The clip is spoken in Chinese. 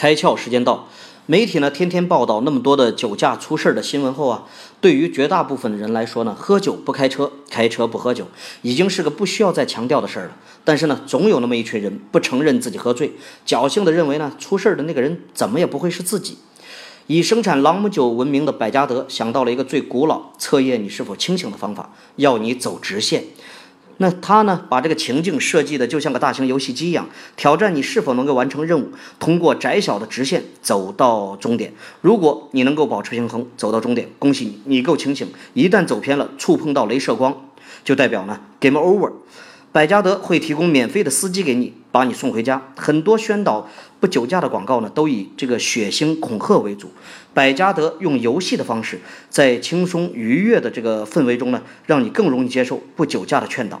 开窍时间到，媒体呢天天报道那么多的酒驾出事儿的新闻后啊，对于绝大部分的人来说呢，喝酒不开车，开车不喝酒，已经是个不需要再强调的事儿了。但是呢，总有那么一群人不承认自己喝醉，侥幸的认为呢，出事儿的那个人怎么也不会是自己。以生产朗姆酒闻名的百加得想到了一个最古老测验你是否清醒的方法，要你走直线。那他呢，把这个情境设计的就像个大型游戏机一样，挑战你是否能够完成任务，通过窄小的直线走到终点。如果你能够保持平衡走到终点，恭喜你，你够清醒。一旦走偏了，触碰到镭射光，就代表呢 game over。百加得会提供免费的司机给你，把你送回家。很多宣导不酒驾的广告呢，都以这个血腥恐吓为主。百加得用游戏的方式，在轻松愉悦的这个氛围中呢，让你更容易接受不酒驾的劝导。